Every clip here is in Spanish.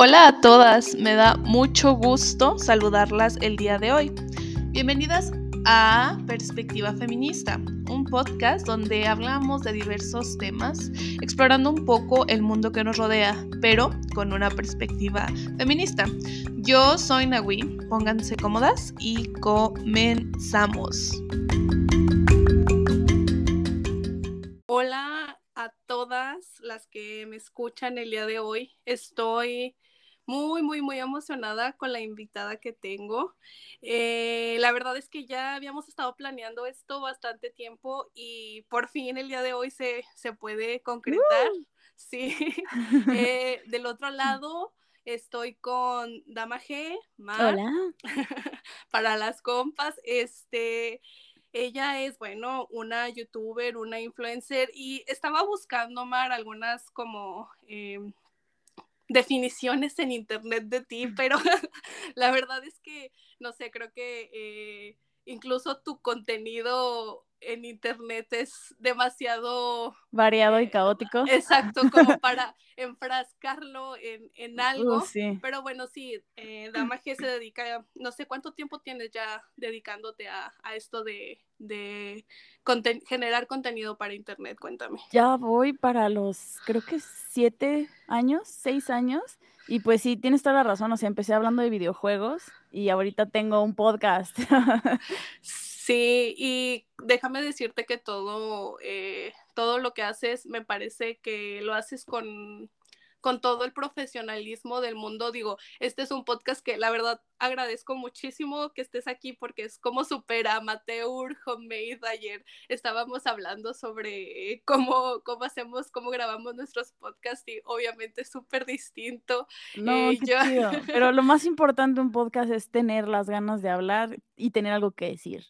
Hola a todas, me da mucho gusto saludarlas el día de hoy. Bienvenidas a Perspectiva Feminista, un podcast donde hablamos de diversos temas, explorando un poco el mundo que nos rodea, pero con una perspectiva feminista. Yo soy Nahui, pónganse cómodas y comenzamos. Hola a todas las que me escuchan el día de hoy. Estoy muy, muy, muy emocionada con la invitada que tengo. Eh, la verdad es que ya habíamos estado planeando esto bastante tiempo y por fin el día de hoy se, se puede concretar. Sí. Eh, del otro lado estoy con Dama G, Mar, Hola. para las compas. Este, ella es, bueno, una youtuber, una influencer y estaba buscando, Mar, algunas como em, definiciones en internet de ti, pero la verdad es que, no sé, creo que eh, incluso tu contenido en internet es demasiado variado y eh, caótico. Exacto, como para enfrascarlo en, en uh, algo. Pero bueno, sí, eh, Dama G se dedica, no sé cuánto tiempo tienes ya dedicándote a, a esto de, de generar contenido para internet, cuéntame. Ya voy para los, creo que siete años, seis años. Y pues sí, tienes toda la razón, o sea, empecé hablando de videojuegos y ahorita tengo un podcast. Sí, y déjame decirte que todo, eh, todo lo que haces, me parece que lo haces con, con todo el profesionalismo del mundo. Digo, este es un podcast que la verdad agradezco muchísimo que estés aquí porque es como súper amateur, homemade. Ayer estábamos hablando sobre cómo, cómo hacemos, cómo grabamos nuestros podcasts y obviamente es súper distinto. No, eh, Pero lo más importante de un podcast es tener las ganas de hablar y tener algo que decir.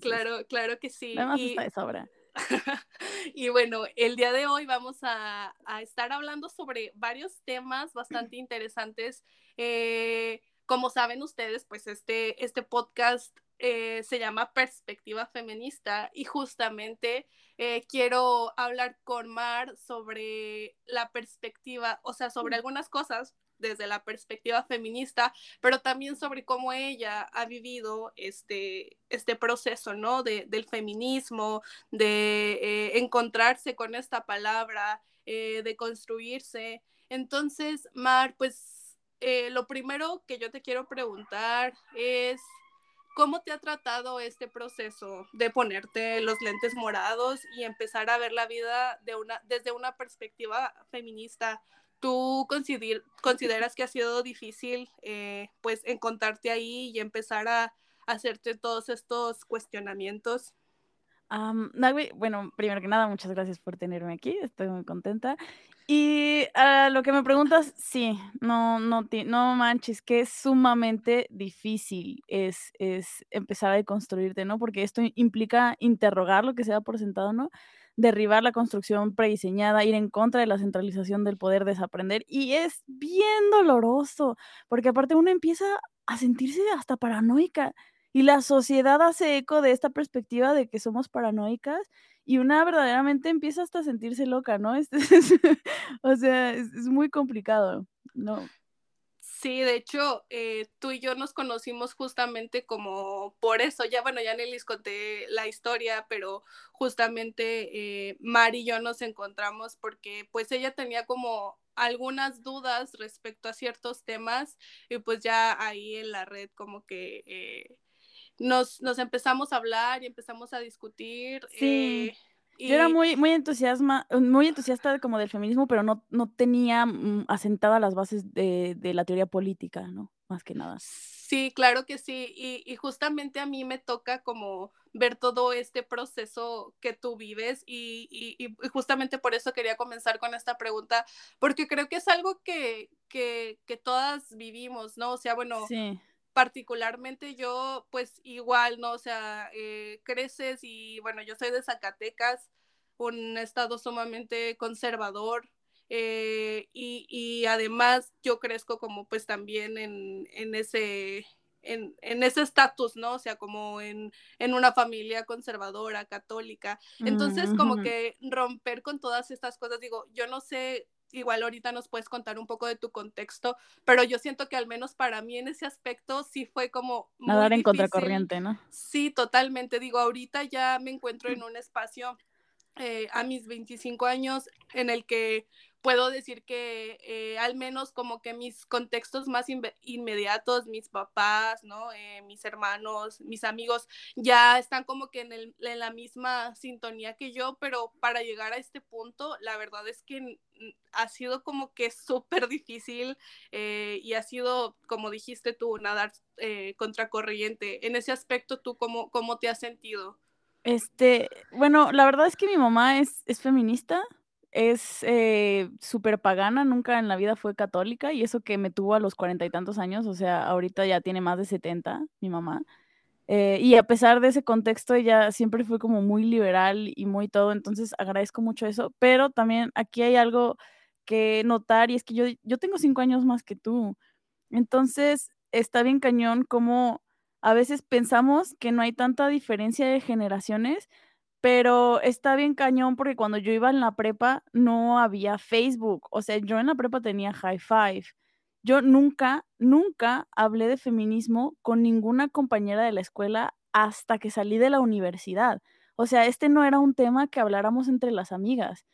Claro, claro que sí. Además está de sobra. y bueno, el día de hoy vamos a, estar hablando sobre varios temas bastante interesantes. Eh, como saben ustedes, pues este, este podcast eh, se llama Perspectiva Feminista y justamente eh, quiero hablar con Mar sobre la perspectiva, o sea, sobre algunas cosas desde la perspectiva feminista, pero también sobre cómo ella ha vivido este, este proceso, ¿no? De, del feminismo, de eh, encontrarse con esta palabra, eh, de construirse. Entonces, Mar, pues eh, lo primero que yo te quiero preguntar es... ¿Cómo te ha tratado este proceso de ponerte los lentes morados y empezar a ver la vida de una, desde una perspectiva feminista? ¿Tú consideras que ha sido difícil eh, pues encontrarte ahí y empezar a, hacerte todos estos cuestionamientos? bueno, primero que nada, muchas gracias por tenerme aquí, estoy muy contenta. Y a lo que me preguntas, sí, no, no, no manches, que es sumamente difícil es, es empezar a deconstruirte, ¿no? Porque esto implica interrogar lo que se da por sentado, ¿no? derribar la construcción prediseñada, ir en contra de la centralización del poder, desaprender. Y es bien doloroso, porque aparte uno empieza a sentirse hasta paranoica. Y la sociedad hace eco de esta perspectiva de que somos paranoicas y una verdaderamente empieza hasta a sentirse loca, ¿no? o sea, es, es, muy complicado, ¿no? Sí, de hecho, eh, tú y yo nos conocimos justamente como por eso. Ya, bueno, ya les conté la historia, pero justamente eh, y yo nos encontramos porque pues ella tenía como algunas dudas respecto a ciertos temas y pues ya ahí en la red como que eh, nos, nos empezamos a hablar y empezamos a discutir. Sí. Yo era muy, muy entusiasma, muy entusiasta como del feminismo, pero no, no tenía mm, asentada las bases de, de, la teoría política, ¿no? Más que nada. Sí, claro que sí. Y, y, justamente a mí me toca como ver todo este proceso que tú vives y, y, justamente por eso quería comenzar con esta pregunta, porque creo que es algo que, que, que todas vivimos, ¿no? O sea, bueno, sí particularmente yo, pues igual, ¿no? O sea, eh, creces y bueno, yo soy de Zacatecas, un estado sumamente conservador. Eh, y, y, además yo crezco como pues también en, en ese en, en, ese estatus, ¿no? O sea, como en, en, una familia conservadora, católica. Entonces, como que romper con todas estas cosas, digo, yo no sé igual ahorita nos puedes contar un poco de tu contexto, pero yo siento que al menos para mí en ese aspecto sí fue como... Nadar en contracorriente, ¿no? Sí, totalmente. Digo, ahorita ya me encuentro en un espacio eh, a mis 25 años en el que puedo decir que eh, al menos como que mis contextos más inmediatos, mis papás, ¿no? Eh, mis hermanos, mis amigos, ya están como que en, el, en, la misma sintonía que yo, pero para llegar a este punto, la verdad es que ha sido como que súper difícil eh, y ha sido, como dijiste tú, nadar contracorriente. En ese aspecto, ¿tú cómo, cómo te has sentido? Este, bueno, la verdad es que mi mamá es, es feminista es eh, súper pagana, nunca en la vida fue católica y eso que me tuvo a los cuarenta y tantos años, o sea, ahorita ya tiene más de 70, mi mamá. Eh, y a pesar de ese contexto, ella siempre fue como muy liberal y muy todo, entonces agradezco mucho eso, pero también aquí hay algo que notar y es que yo, yo tengo cinco años más que tú, entonces está bien cañón como a veces pensamos que no hay tanta diferencia de generaciones, pero está bien cañón porque cuando yo iba en la prepa no había Facebook. O sea, yo en la prepa tenía High Five. Yo nunca, nunca hablé de feminismo con ninguna compañera de la escuela hasta que salí de la universidad. O sea, este no era un tema que habláramos entre las amigas.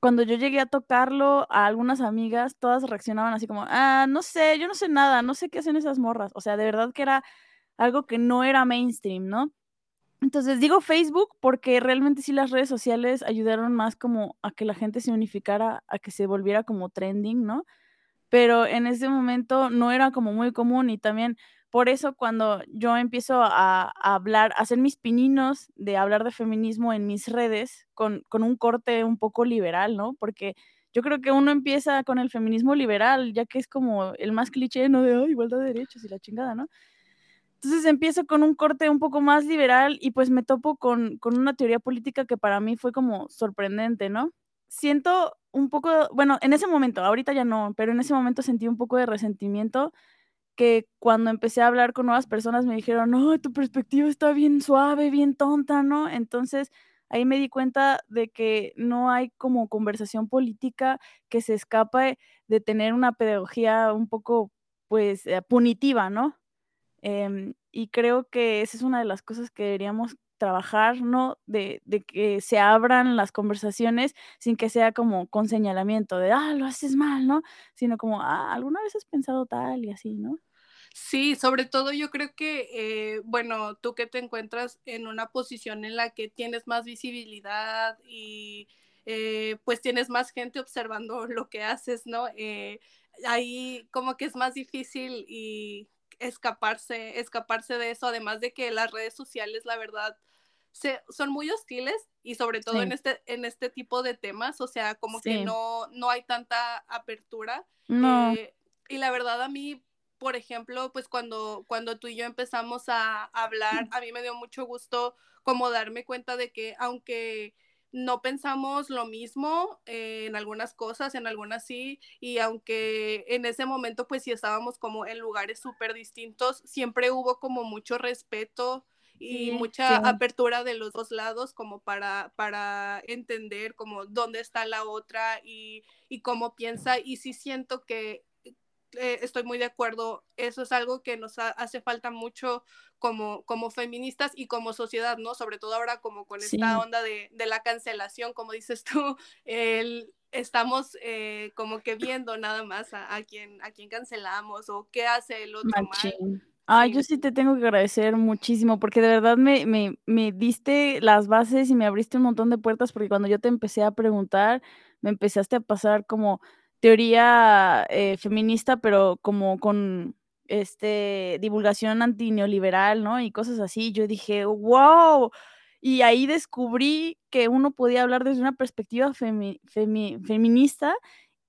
Cuando yo llegué a tocarlo a algunas amigas, todas reaccionaban así como, ah, no sé, yo no sé nada, no sé qué hacen esas morras. O sea, de verdad que era algo que no era mainstream, ¿no? Entonces digo Facebook porque realmente sí las redes sociales ayudaron más como a que la gente se unificara, a que se volviera como trending, ¿no? Pero en ese momento no era como muy común y también por eso cuando yo empiezo a, hablar, a hacer mis pininos de hablar de feminismo en mis redes con, con un corte un poco liberal, ¿no? Porque yo creo que uno empieza con el feminismo liberal, ya que es como el más cliché, ¿no? De igualdad de derechos y la chingada, ¿no? Entonces empiezo con un corte un poco más liberal y pues me topo con, una teoría política que para mí fue como sorprendente, ¿no? Siento un poco, bueno, en ese momento, ahorita ya no, pero en ese momento sentí un poco de resentimiento que cuando empecé a hablar con nuevas personas me dijeron, no, tu perspectiva está bien suave, bien tonta, ¿no? Entonces ahí me di cuenta de que no hay como conversación política que se escape de tener una pedagogía un poco, pues, eh, punitiva, ¿no? Em, y creo que esa es una de las cosas que deberíamos trabajar, ¿no? De, de, que se abran las conversaciones sin que sea como con señalamiento de, ah, lo haces mal, ¿no? Sino como, ah, alguna vez has pensado tal y así, ¿no? Sí, sobre todo yo creo que, eh, bueno, tú que te encuentras en una posición en la que tienes más visibilidad y eh, pues tienes más gente observando lo que haces, ¿no? Eh, ahí como que es más difícil y escaparse, escaparse de eso, además de que las redes sociales, la verdad, se, son muy hostiles y sobre todo en, este, en este tipo de temas, o sea, como que no, no hay tanta apertura. Eh, y la verdad a mí, por ejemplo, pues cuando, cuando tú y yo empezamos a hablar, a mí me dio mucho gusto como darme cuenta de que aunque no pensamos lo mismo eh, en algunas cosas, en algunas sí, y aunque en ese momento pues sí estábamos como en lugares súper distintos, siempre hubo como mucho respeto y mucha apertura de los dos lados como para, para entender como dónde está la otra y, y cómo piensa y sí siento que eh, estoy muy de acuerdo, eso es algo que nos hace falta mucho como, como feministas y como sociedad, ¿no? Sobre todo ahora como con esta onda de, de, la cancelación, como dices tú, el, estamos eh, como que viendo nada más a, a, quién, a quién cancelamos o qué hace el otro mal. Ay, yo sí te tengo que agradecer muchísimo porque de verdad me, me, me diste las bases y me abriste un montón de puertas porque cuando yo te empecé a preguntar, me empezaste a pasar como teoría eh, feminista, pero como con este divulgación antineoliberal, ¿no? Y cosas así. Yo dije, wow. Y ahí descubrí que uno podía hablar desde una perspectiva feminista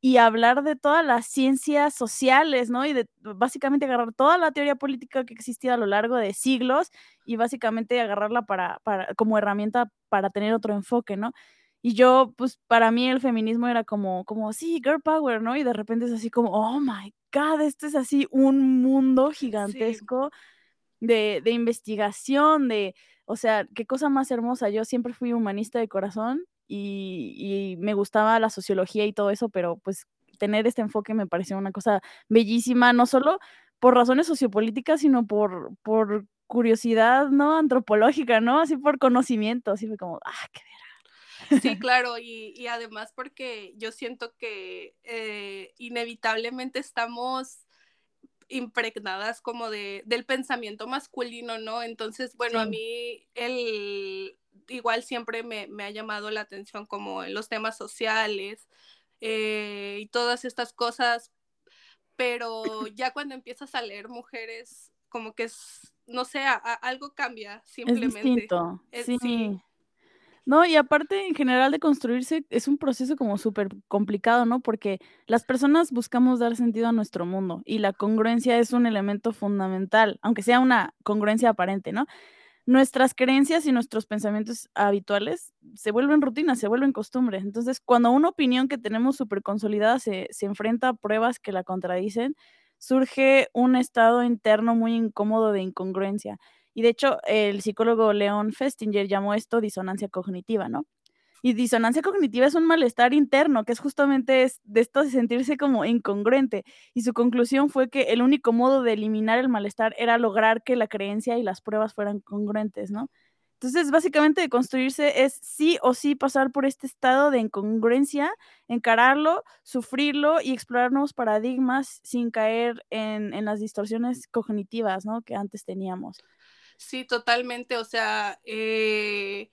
y hablar de todas las ciencias sociales, ¿no? Y básicamente agarrar toda la teoría política que existía a lo largo de siglos y básicamente agarrarla para, para, como herramienta para tener otro enfoque, ¿no? Y yo, pues, para mí el feminismo era como como, sí, girl power, ¿no? Y de repente es así como, oh my god, esto es así un mundo gigantesco de de investigación, de o sea, qué cosa más hermosa. Yo siempre fui humanista de corazón y, me gustaba la sociología y todo eso, pero pues tener este enfoque me pareció una cosa bellísima, no solo por razones sociopolíticas, sino por, por curiosidad, ¿no? Antropológica, ¿no? Así por conocimiento, así fue como, ah, qué verga. Sí, claro, y, y, además porque yo siento que eh, inevitablemente estamos impregnadas como de, del pensamiento masculino, ¿no? Entonces, bueno, a mí el, igual siempre me, me, ha llamado la atención como en los temas sociales eh, y todas estas cosas, pero ya cuando empiezas a leer mujeres, como que es, no sé, algo cambia simplemente. Es distinto, sí. No, y aparte en general de construirse es un proceso como súper complicado, ¿no? Porque las personas buscamos dar sentido a nuestro mundo y la congruencia es un elemento fundamental, aunque sea una congruencia aparente, ¿no? Nuestras creencias y nuestros pensamientos habituales se vuelven rutina, se vuelven costumbre. Entonces, cuando una opinión que tenemos súper consolidada se, se enfrenta a pruebas que la contradicen, surge un estado interno muy incómodo de incongruencia. Y de hecho, el psicólogo Leon Festinger llamó esto disonancia cognitiva, ¿no? Y disonancia cognitiva es un malestar interno, que es justamente de esto de sentirse como incongruente. Y su conclusión fue que el único modo de eliminar el malestar era lograr que la creencia y las pruebas fueran congruentes, ¿no? Entonces, básicamente, de construirse es sí o sí pasar por este estado de incongruencia, encararlo, sufrirlo y explorar nuevos paradigmas sin caer en, en las distorsiones cognitivas, ¿no? Que antes teníamos. Sí, totalmente. O sea, eh,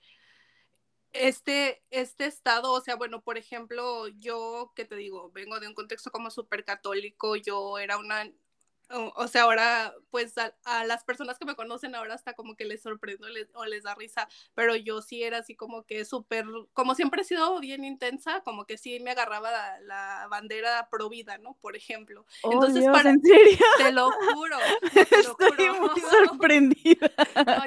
este, este estado, o sea, bueno, por ejemplo, yo, que te digo, vengo de un contexto como súper católico, yo era una o, sea, ahora, pues a, las personas que me conocen ahora hasta como que les sorprendo o les da risa, pero yo sí era así como que súper, como siempre he sido bien intensa, como que sí me agarraba la, bandera pro vida, ¿no? Por ejemplo. Oh, Entonces, para, ¿en serio? Te lo juro, te lo Estoy muy sorprendida.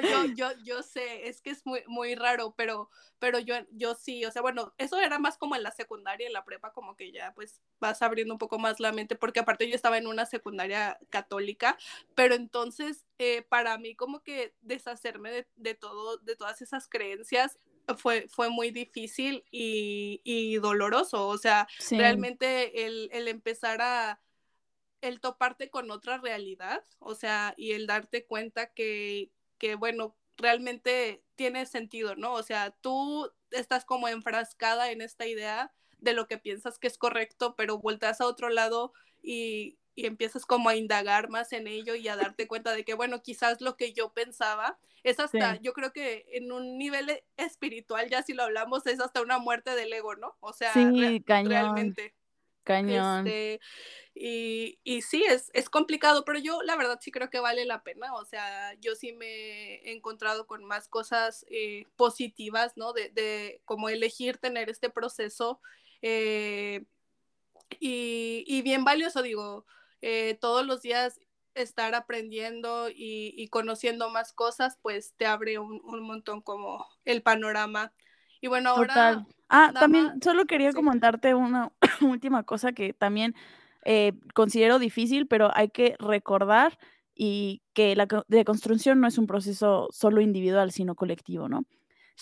yo, yo, yo sé, es que es muy, muy raro, pero, pero yo, yo sí, o sea, bueno, eso era más como en la secundaria, en la prepa, como que ya pues vas abriendo un poco más la mente, porque aparte yo estaba en una secundaria católica, pero entonces eh, para mí como que deshacerme de, todo, de todas esas creencias fue, fue muy difícil y, doloroso, o sea, realmente el, el empezar a el toparte con otra realidad, o sea, y el darte cuenta que, que, bueno, realmente tiene sentido, ¿no? O sea, tú estás como enfrascada en esta idea de lo que piensas que es correcto, pero volteas a otro lado y, y empiezas como a indagar más en ello y a darte cuenta de que, bueno, quizás lo que yo pensaba es hasta, yo creo que en un nivel e, espiritual, ya si lo hablamos, es hasta una muerte del ego, ¿no? O sea, realmente. Cañón. Este, y, y, sí, es, es complicado, pero yo la verdad sí creo que vale la pena. O sea, yo sí me he encontrado con más cosas eh, positivas, ¿no? De, de como elegir tener este proceso. Eh, y, y, bien valioso, digo, eh, todos los días estar aprendiendo y, conociendo más cosas, pues te abre un, montón como el panorama. Y bueno, ahora... Ah, también solo quería comentarte una última cosa que también eh, considero difícil, pero hay que recordar y que la deconstrucción no es un proceso solo individual, sino colectivo, ¿no?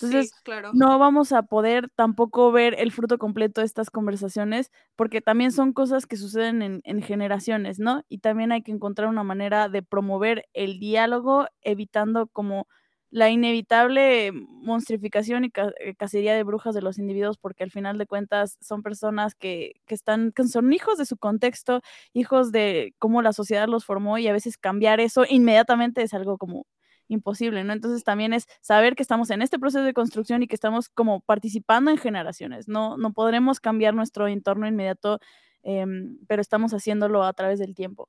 Entonces, claro. no vamos a poder tampoco ver el fruto completo de estas conversaciones, porque también son cosas que suceden en, en, generaciones, ¿no? Y también hay que encontrar una manera de promover el diálogo, evitando como la inevitable monstrificación y eh, cacería de brujas de los individuos, porque al final de cuentas son personas que, que están, que son hijos de su contexto, hijos de cómo la sociedad los formó, y a veces cambiar eso inmediatamente es algo como imposible, ¿no? Entonces también es saber que estamos en este proceso de construcción y que estamos como participando en generaciones, no, no podremos cambiar nuestro entorno inmediato, em, pero estamos haciéndolo a través del tiempo.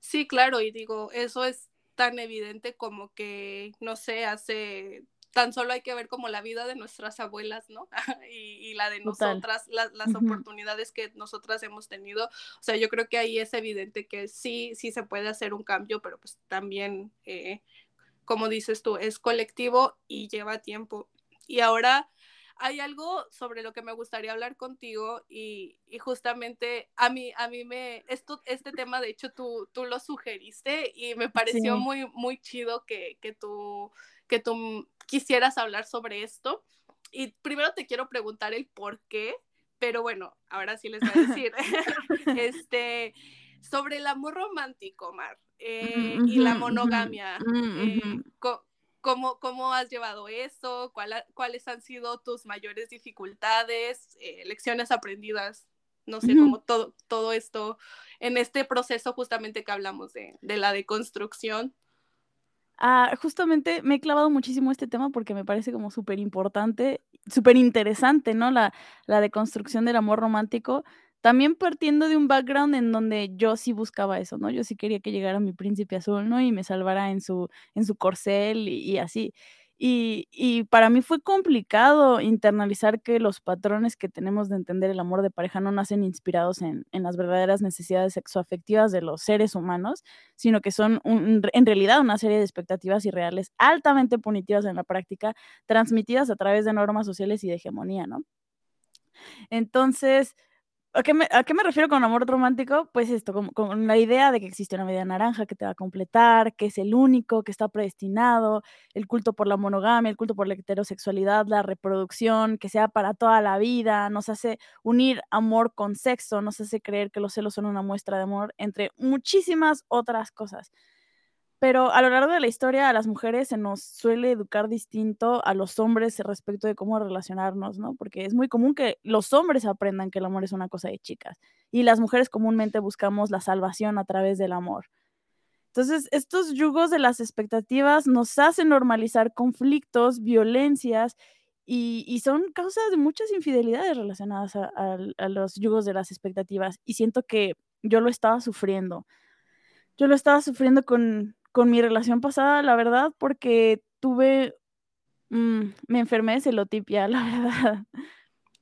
Sí, claro, y digo, eso es tan evidente como que, no sé, hace tan solo hay que ver como la vida de nuestras abuelas, ¿no? y, la de nosotras, las oportunidades que nosotras hemos tenido. O sea, yo creo que ahí es evidente que sí, sí se puede hacer un cambio, pero pues también eh, como dices tú, es colectivo y lleva tiempo. Y ahora hay algo sobre lo que me gustaría hablar contigo y, justamente a mí, a mí me, esto, este tema de hecho tú, tú lo sugeriste y me pareció muy, muy chido que, que, tú, que tú quisieras hablar sobre esto. y primero te quiero preguntar el por qué, pero bueno, ahora sí les voy a decir, este, sobre el amor romántico, Mar, eh, y la monogamia. Eh, ¿cómo, ¿Cómo has llevado eso? ¿Cuáles han sido tus mayores dificultades, eh, lecciones aprendidas? No sé, cómo todo, todo esto en este proceso justamente que hablamos de, de la deconstrucción. Ah, justamente me he clavado muchísimo este tema porque me parece como súper importante, súper interesante, ¿no? La, la deconstrucción del amor romántico. También partiendo de un background en donde yo sí buscaba eso, ¿no? Yo sí quería que llegara mi príncipe azul, ¿no? Y me salvara en su, en su corcel y, así. Y, y, para mí fue complicado internalizar que los patrones que tenemos de entender el amor de pareja no nacen inspirados en, en las verdaderas necesidades sexoafectivas de los seres humanos, sino que son en realidad una serie de expectativas irreales altamente punitivas en la práctica, transmitidas a través de normas sociales y de hegemonía, ¿no? Entonces, ¿A qué, me, refiero con amor romántico? Pues esto, con, la idea de que existe una media naranja que te va a completar, que es el único, que está predestinado, el culto por la monogamia, el culto por la heterosexualidad, la reproducción, que sea para toda la vida, nos hace unir amor con sexo, nos hace creer que los celos son una muestra de amor, entre muchísimas otras cosas. Pero a lo largo de la historia a las mujeres se nos suele educar distinto a los hombres respecto de cómo relacionarnos, ¿no? Porque es muy común que los hombres aprendan que el amor es una cosa de chicas y las mujeres comúnmente buscamos la salvación a través del amor. Entonces, estos yugos de las expectativas nos hacen normalizar conflictos, violencias y, son causas de muchas infidelidades relacionadas a los yugos de las expectativas. Y siento que yo lo estaba sufriendo. Yo lo estaba sufriendo con, con mi relación pasada, la verdad, porque tuve, mm, me enfermé de celotipia, la verdad.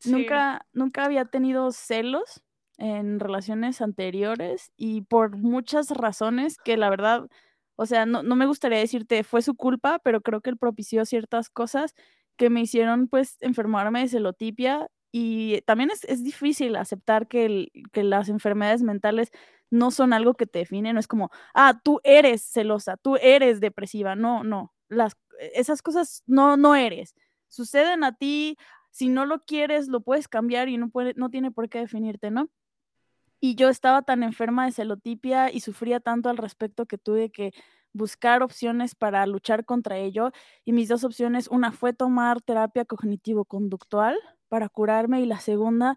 Nunca, nunca había tenido celos en relaciones anteriores y por muchas razones que la verdad, o sea, no, no me gustaría decirte fue su culpa, pero creo que él propició ciertas cosas que me hicieron pues enfermarme de celotipia y también es, es difícil aceptar que, el, que las enfermedades mentales no son algo que te define, no es como, ah, tú eres celosa, tú eres depresiva, no, no, las, esas cosas no, no eres, suceden a ti, si no lo quieres, lo puedes cambiar y no, puede, no tiene por qué definirte, ¿no? Y yo estaba tan enferma de celotipia y sufría tanto al respecto que tuve que buscar opciones para luchar contra ello. Y mis dos opciones, una fue tomar terapia cognitivo-conductual para curarme y la segunda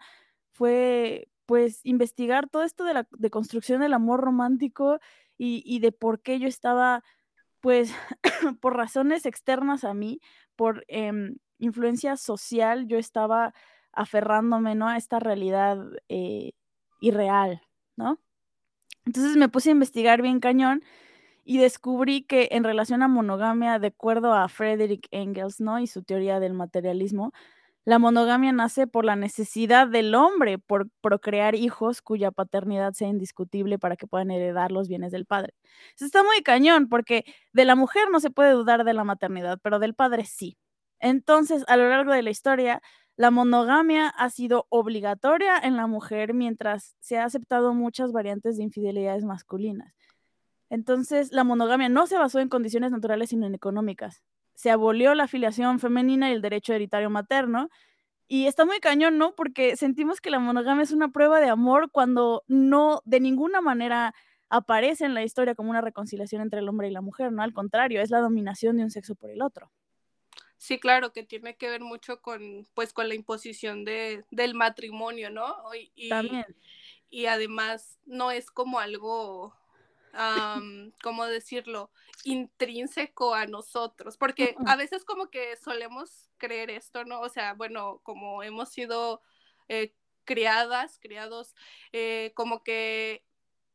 fue pues investigar todo esto de la de construcción del amor romántico y, de por qué yo estaba, pues, por razones externas a mí, por em, influencia social, yo estaba aferrándome, ¿no? A esta realidad eh, irreal, ¿no? Entonces me puse a investigar bien cañón y descubrí que en relación a monogamia, de acuerdo a Frederick Engels, ¿no? Y su teoría del materialismo, la monogamia nace por la necesidad del hombre por procrear hijos cuya paternidad sea indiscutible para que puedan heredar los bienes del padre. Eso está muy cañón porque de la mujer no se puede dudar de la maternidad, pero del padre sí. Entonces, a lo largo de la historia, la monogamia ha sido obligatoria en la mujer mientras se ha aceptado muchas variantes de infidelidades masculinas. Entonces, la monogamia no se basó en condiciones naturales, sino en económicas se abolió la afiliación femenina y el derecho hereditario materno. Y está muy cañón, ¿no? Porque sentimos que la monogamia es una prueba de amor cuando no de ninguna manera aparece en la historia como una reconciliación entre el hombre y la mujer, ¿no? Al contrario, es la dominación de un sexo por el otro. Sí, claro, que tiene que ver mucho con, pues, con la imposición de, del matrimonio, ¿no? Y, También. Y además no es como algo ¿cómo decirlo? Intrínseco a nosotros, porque a veces como que solemos creer esto, ¿no? O sea, bueno, como hemos sido eh, criadas, criados, eh, como que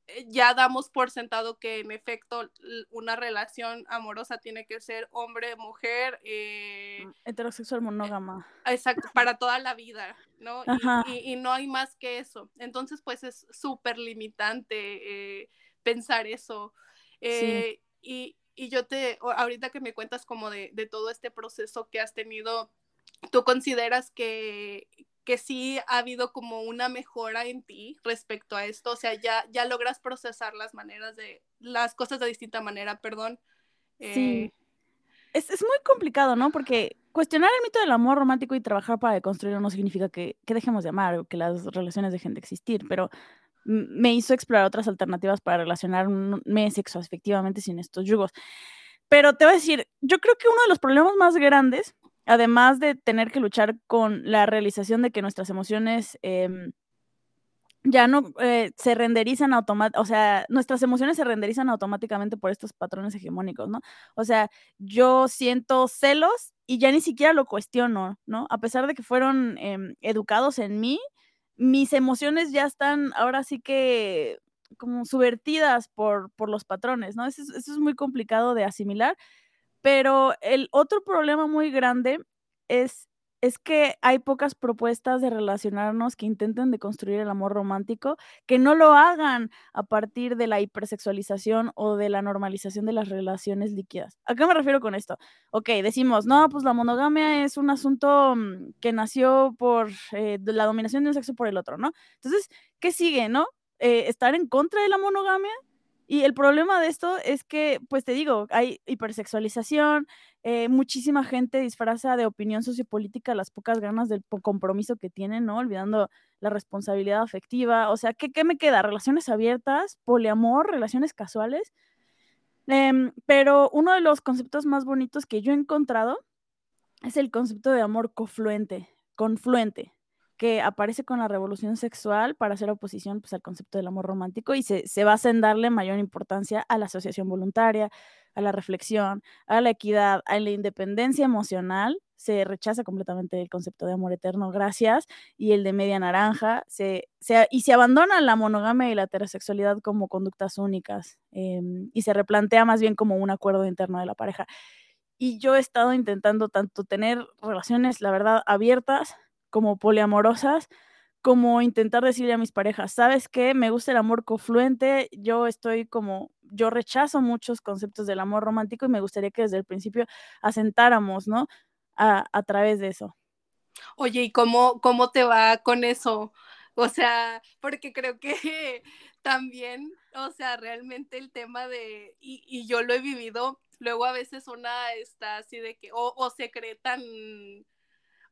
eh, ya damos por sentado que en efecto una relación amorosa tiene que ser hombre, mujer. Mm, heterosexual monógama. Exacto, para toda la vida, ¿no? Y, y, no hay más que eso. Entonces, pues es súper limitante pensar eso. Eh, y, yo te, ahorita que me cuentas como de, todo este proceso que has tenido, ¿tú consideras que, que sí ha habido como una mejora en ti respecto a esto? O sea, ya, ya logras procesar las maneras de, las cosas de distinta manera, perdón. Sí. Eh, es, es, muy complicado, ¿no? Porque cuestionar el mito del amor romántico y trabajar para deconstruirlo no significa que, que dejemos de amar o que las relaciones dejen de existir, pero me hizo explorar otras alternativas para relacionarme sexoafectivamente sin estos yugos. Pero te voy a decir, yo creo que uno de los problemas más grandes, además de tener que luchar con la realización de que nuestras emociones eh, ya no eh, se renderizan automáticamente, o sea, nuestras emociones se renderizan automáticamente por estos patrones hegemónicos, ¿no? O sea, yo siento celos y ya ni siquiera lo cuestiono, ¿no? A pesar de que fueron eh, educados en mí, mis emociones ya están ahora sí que como subvertidas por, por los patrones, ¿no? Eso, eso es muy complicado de asimilar, pero el otro problema muy grande es es que hay pocas propuestas de relacionarnos que intenten de construir el amor romántico, que no lo hagan a partir de la hipersexualización o de la normalización de las relaciones líquidas. ¿A qué me refiero con esto? Ok, decimos, no, pues la monogamia es un asunto mm, que nació por eh, la dominación de un sexo por el otro, ¿no? Entonces, ¿qué sigue, no? Eh, ¿Estar en contra de la monogamia? Y el problema de esto es que, pues te digo, hay hipersexualización, eh, muchísima gente disfraza de opinión sociopolítica las pocas ganas del compromiso que tienen, ¿no? Olvidando la responsabilidad afectiva. O sea, ¿qué, qué me queda? ¿Relaciones abiertas? ¿Poliamor? ¿Relaciones casuales? Em, pero uno de los conceptos más bonitos que yo he encontrado es el concepto de amor confluente, confluente que aparece con la revolución sexual para hacer oposición pues, al concepto del amor romántico y se, se basa en darle mayor importancia a la asociación voluntaria, a la reflexión, a la equidad, a la independencia emocional. Se rechaza completamente el concepto de amor eterno, gracias, y el de media naranja, se, se, y se abandona la monogamia y la heterosexualidad como conductas únicas em, y se replantea más bien como un acuerdo interno de la pareja. Y yo he estado intentando tanto tener relaciones, la verdad, abiertas, como poliamorosas, como intentar decirle a mis parejas, ¿sabes qué? Me gusta el amor confluente, yo estoy como, yo rechazo muchos conceptos del amor romántico y me gustaría que desde el principio asentáramos, ¿no? A, a través de eso. Oye, ¿y cómo, cómo te va con eso? O sea, porque creo que también, o sea, realmente el tema de, y, yo lo he vivido, luego a veces una está así de que, o, o secretan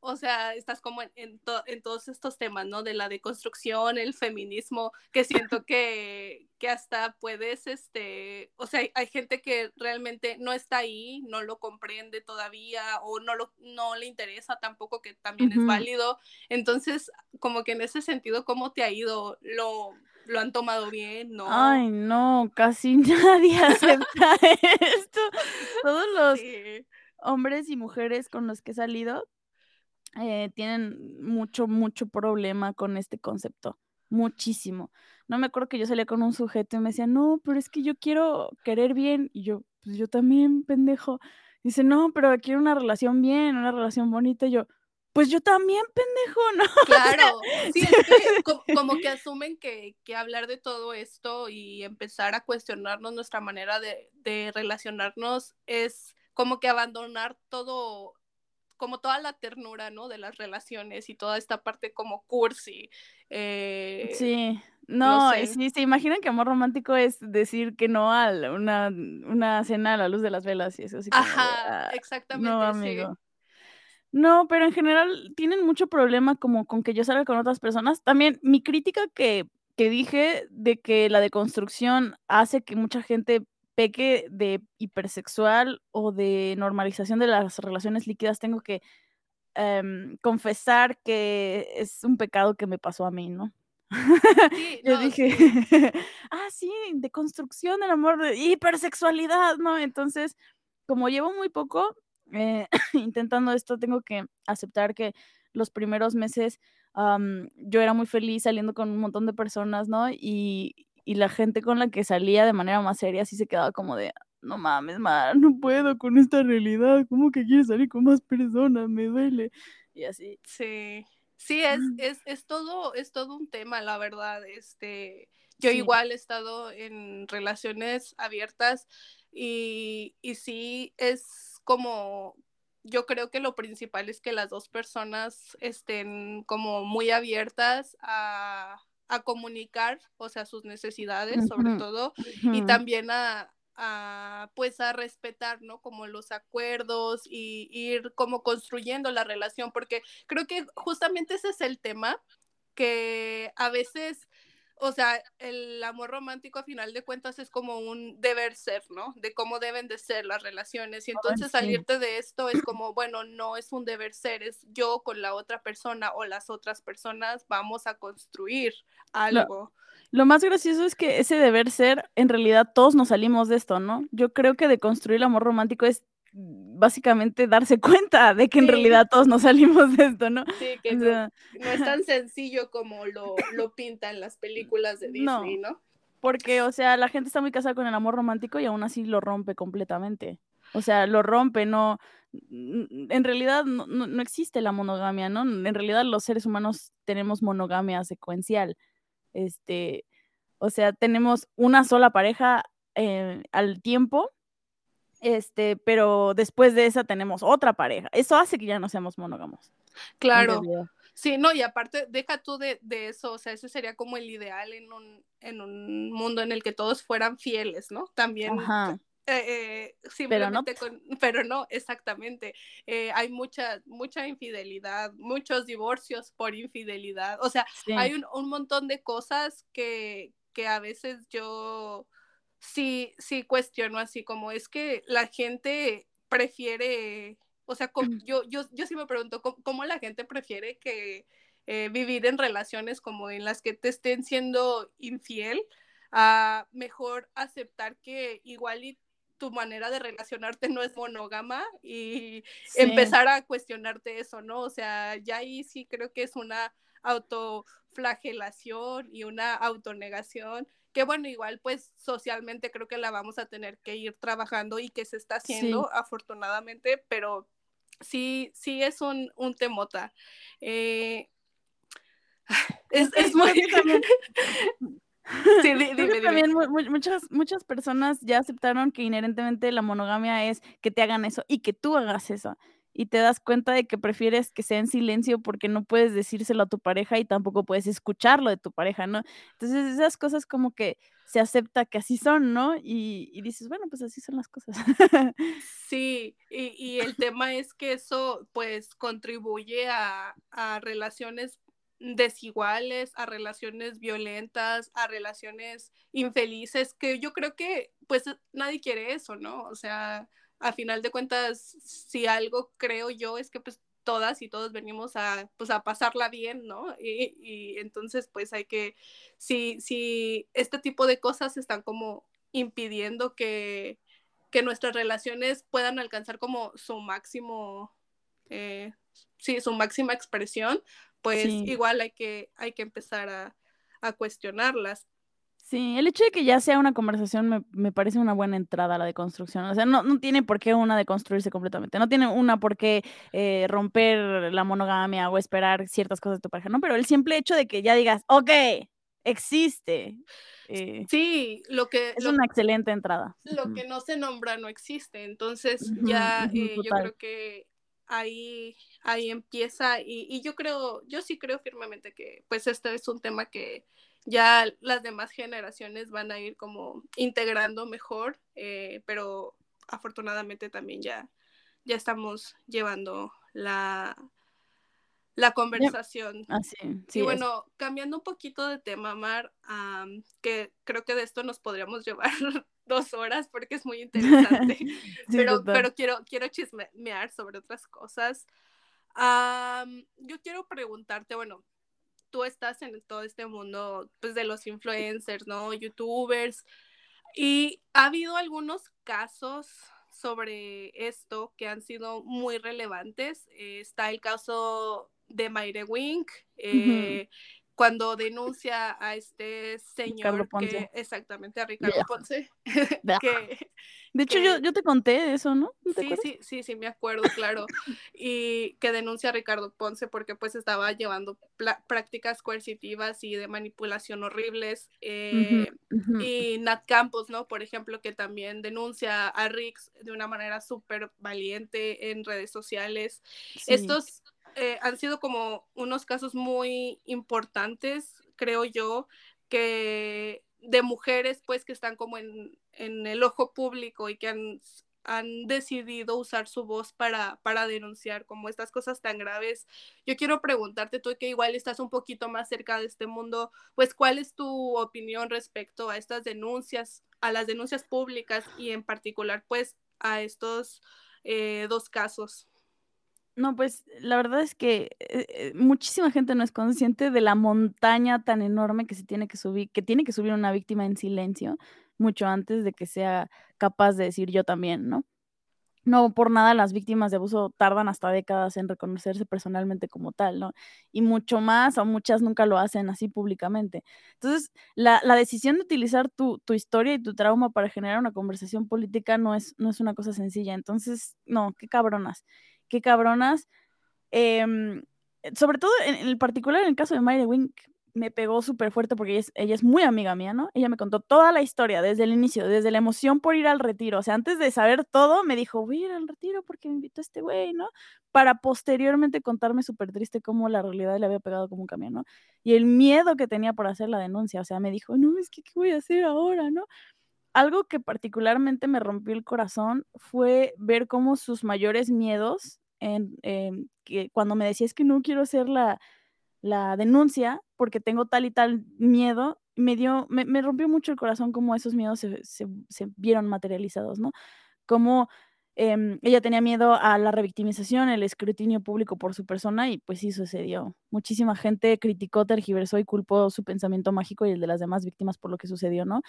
o sea, estás como en, en, todos estos temas, ¿no? De la deconstrucción, el feminismo, que siento que, que hasta puedes, este, o sea, hay, gente que realmente no está ahí, no lo comprende todavía o no, lo, no le interesa tampoco, que también es válido. Entonces, como que en ese sentido, ¿cómo te ha ido? ¿Lo, lo han tomado bien? ¿No? Ay, no, casi nadie acepta esto. Todos los... hombres y mujeres con los que he salido eh, tienen mucho, mucho problema con este concepto. Muchísimo. No me acuerdo que yo salía con un sujeto y me decía, no, pero es que yo quiero querer bien. Y yo, pues yo también, pendejo. Dice, no, pero quiero una relación bien, una relación bonita. Y yo, pues yo también, pendejo, ¿no? Claro, sí, es que como, que asumen que, que, hablar de todo esto y empezar a cuestionarnos nuestra manera de, de relacionarnos es como que abandonar todo como toda la ternura, ¿no? De las relaciones y toda esta parte como cursi. Eh, sí, no, sí, se imaginan que amor romántico es decir que no a una, una cena a la luz de las velas y eso. Así Ajá, ah, exactamente. No, amigo. No, pero en general tienen mucho problema como con que yo salga con otras personas. También mi crítica que, que dije de que la deconstrucción hace que mucha gente peque de hipersexual o de normalización de las relaciones líquidas, tengo que em, confesar que es un pecado que me pasó a mí, ¿no? Yo dije, ah, sí, de construcción del amor, de hipersexualidad, ¿no? Entonces, como llevo muy poco eh, intentando esto, tengo que aceptar que los primeros meses yo era muy feliz saliendo con un montón de personas, ¿no? Y, y la gente con la que salía de manera más seria sí se quedaba como de, no mames, man, no puedo con esta realidad, ¿cómo que quieres salir con más personas? Me duele. Y así. Sí. Sí, es, mm. es, es todo, es todo un tema, la verdad. Este, yo igual he estado en relaciones abiertas y, y sí es como, yo creo que lo principal es que las dos personas estén como muy abiertas a, a comunicar, o sea, sus necesidades sobre todo, y también a, a, pues a respetar, ¿no? Como los acuerdos y ir como construyendo la relación, porque creo que justamente ese es el tema que a veces o sea, el amor romántico a final de cuentas es como un deber ser, ¿no? De cómo deben de ser las relaciones. Y entonces salirte de esto es como, bueno, no es un deber ser, es yo con la otra persona o las otras personas vamos a construir algo. Lo, lo más gracioso es que ese deber ser, en realidad todos nos salimos de esto, ¿no? Yo creo que de construir el amor romántico es básicamente darse cuenta de que en realidad todos nos salimos de esto, ¿no? Sí, que no, es tan sencillo como lo, lo pintan las películas de Disney, ¿no? Porque, o sea, la gente está muy casada con el amor romántico y aún así lo rompe completamente. O sea, lo rompe, no. En realidad no, no existe la monogamia, ¿no? En realidad los seres humanos tenemos monogamia secuencial. Este, o sea, tenemos una sola pareja eh, al tiempo este, pero después de esa tenemos otra pareja. Eso hace que ya no seamos monógamos. Claro. Sí, no, y aparte, deja tú de, eso, o sea, ese sería como el ideal en un, en un mundo en el que todos fueran fieles, ¿no? También. Eh, eh, simplemente pero no. Con, pero no, exactamente. Eh, hay mucha, mucha infidelidad, muchos divorcios por infidelidad. O sea, hay un, un, montón de cosas que, que a veces yo sí, sí cuestiono así como es que la gente prefiere, o sea, yo, yo, yo sí me pregunto cómo, la gente prefiere que eh, vivir en relaciones como en las que te estén siendo infiel, a mejor aceptar que igual y tu manera de relacionarte no es monógama y empezar a cuestionarte eso, ¿no? O sea, ya ahí sí creo que es una autoflagelación y una autonegación que bueno, igual pues socialmente creo que la vamos a tener que ir trabajando y que se está haciendo afortunadamente, pero sí, sí es un, un temota. Eh, es, es, muy... Sí, también muchas, muchas personas ya aceptaron que inherentemente la monogamia es que te hagan eso y que tú hagas eso y te das cuenta de que prefieres que sea en silencio porque no puedes decírselo a tu pareja y tampoco puedes escucharlo de tu pareja, ¿no? Entonces esas cosas como que se acepta que así son, ¿no? Y, dices, bueno, pues así son las cosas. Sí, y, el tema es que eso pues contribuye a, a relaciones desiguales, a relaciones violentas, a relaciones infelices, que yo creo que pues nadie quiere eso, ¿no? O sea, a final de cuentas, si algo creo yo es que pues todas y todos venimos a, pues, a pasarla bien, ¿no? Y, entonces, pues hay que, si, si este tipo de cosas están como impidiendo que, que nuestras relaciones puedan alcanzar como su máximo, eh, sí, su máxima expresión, pues igual hay que, hay que empezar a, a cuestionarlas. Sí, el hecho de que ya sea una conversación me, me parece una buena entrada a la deconstrucción. O sea, no, no tiene por qué una deconstruirse completamente. No tiene una por qué eh, romper la monogamia o esperar ciertas cosas de tu pareja, ¿no? Pero el simple hecho de que ya digas, ok, existe. Eh, sí, lo que... Es una excelente entrada. Lo que no se nombra no existe. Entonces ya eh, yo creo que ahí, ahí empieza y, y yo creo, yo sí creo firmemente que pues este es un tema que ya las demás generaciones van a ir como integrando mejor, eh, pero afortunadamente también ya, ya estamos llevando la, la conversación. Así, ah, sí, y bueno, cambiando un poquito de tema, Mar, que creo que de esto nos podríamos llevar dos horas porque es muy interesante, pero, pero quiero, quiero chismear sobre otras cosas. yo quiero preguntarte, bueno, tú estás en todo este mundo pues, de los influencers, ¿no? Youtubers. Y ha habido algunos casos sobre esto que han sido muy relevantes. Eh, está el caso de Mayre Wink, eh, cuando denuncia a este señor que exactamente a Ricardo Ponce que, de hecho yo, yo te conté eso no sí sí sí sí me acuerdo claro. Y que denuncia a Ricardo Ponce porque pues estaba llevando prácticas coercitivas y de manipulación horribles eh, y Nat Campos no por ejemplo que también denuncia a Rix de una manera súper valiente en redes sociales. Estos eh, han sido como unos casos muy importantes, creo yo, que de mujeres pues que están como en, en el ojo público y que han, han decidido usar su voz para, para denunciar como estas cosas tan graves. Yo quiero preguntarte, tú que igual estás un poquito más cerca de este mundo, pues cuál es tu opinión respecto a estas denuncias, a las denuncias públicas y en particular pues a estos eh, dos casos. No, pues la verdad es que eh, eh, muchísima gente no es consciente de la montaña tan enorme que se tiene que subir, que tiene que subir una víctima en silencio, mucho antes de que sea capaz de decir yo también, ¿no? No por nada las víctimas de abuso tardan hasta décadas en reconocerse personalmente como tal, ¿no? Y mucho más, o muchas nunca lo hacen así públicamente. Entonces, la, la decisión de utilizar tu, tu, historia y tu trauma para generar una conversación política no es, no es una cosa sencilla. Entonces, no, qué cabronas qué cabronas. Em, sobre todo en, el particular en el caso de Mayre Wink, me pegó súper fuerte porque ella es, ella es, muy amiga mía, ¿no? Ella me contó toda la historia desde el inicio, desde la emoción por ir al retiro. O sea, antes de saber todo, me dijo, voy a ir al retiro porque me invitó este güey, ¿no? Para posteriormente contarme súper triste cómo la realidad le había pegado como un camión, ¿no? Y el miedo que tenía por hacer la denuncia. O sea, me dijo, no, es que, ¿qué voy a hacer ahora, no? Algo que particularmente me rompió el corazón fue ver cómo sus mayores miedos, en, em, que cuando me decía es que no quiero hacer la, denuncia porque tengo tal y tal miedo, me dio, me, rompió mucho el corazón cómo esos miedos se, vieron materializados, ¿no? Como eh, ella tenía miedo a la revictimización, el escrutinio público por su persona y pues sí sucedió. Muchísima gente criticó, tergiversó y culpó su pensamiento mágico y el de las demás víctimas por lo que sucedió, ¿no?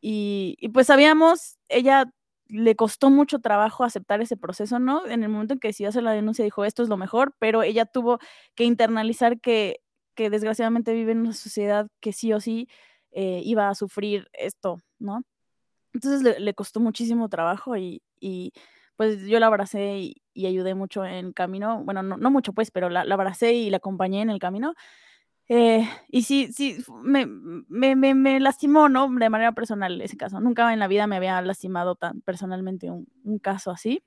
Y, pues sabíamos, ella le costó mucho trabajo aceptar ese proceso, ¿no? En el momento en que decidió hacer la denuncia dijo, esto es lo mejor, pero ella tuvo que internalizar que, que desgraciadamente vive en una sociedad que sí o sí eh, iba a sufrir esto, ¿no? Entonces le, costó muchísimo trabajo y, y, pues yo la abracé y, ayudé mucho en el camino, bueno, no, no mucho pues, pero la, la, abracé y la acompañé en el camino eh, y sí, sí, me, me, me, lastimó, ¿no? De manera personal ese caso. Nunca en la vida me había lastimado tan personalmente un, un caso así.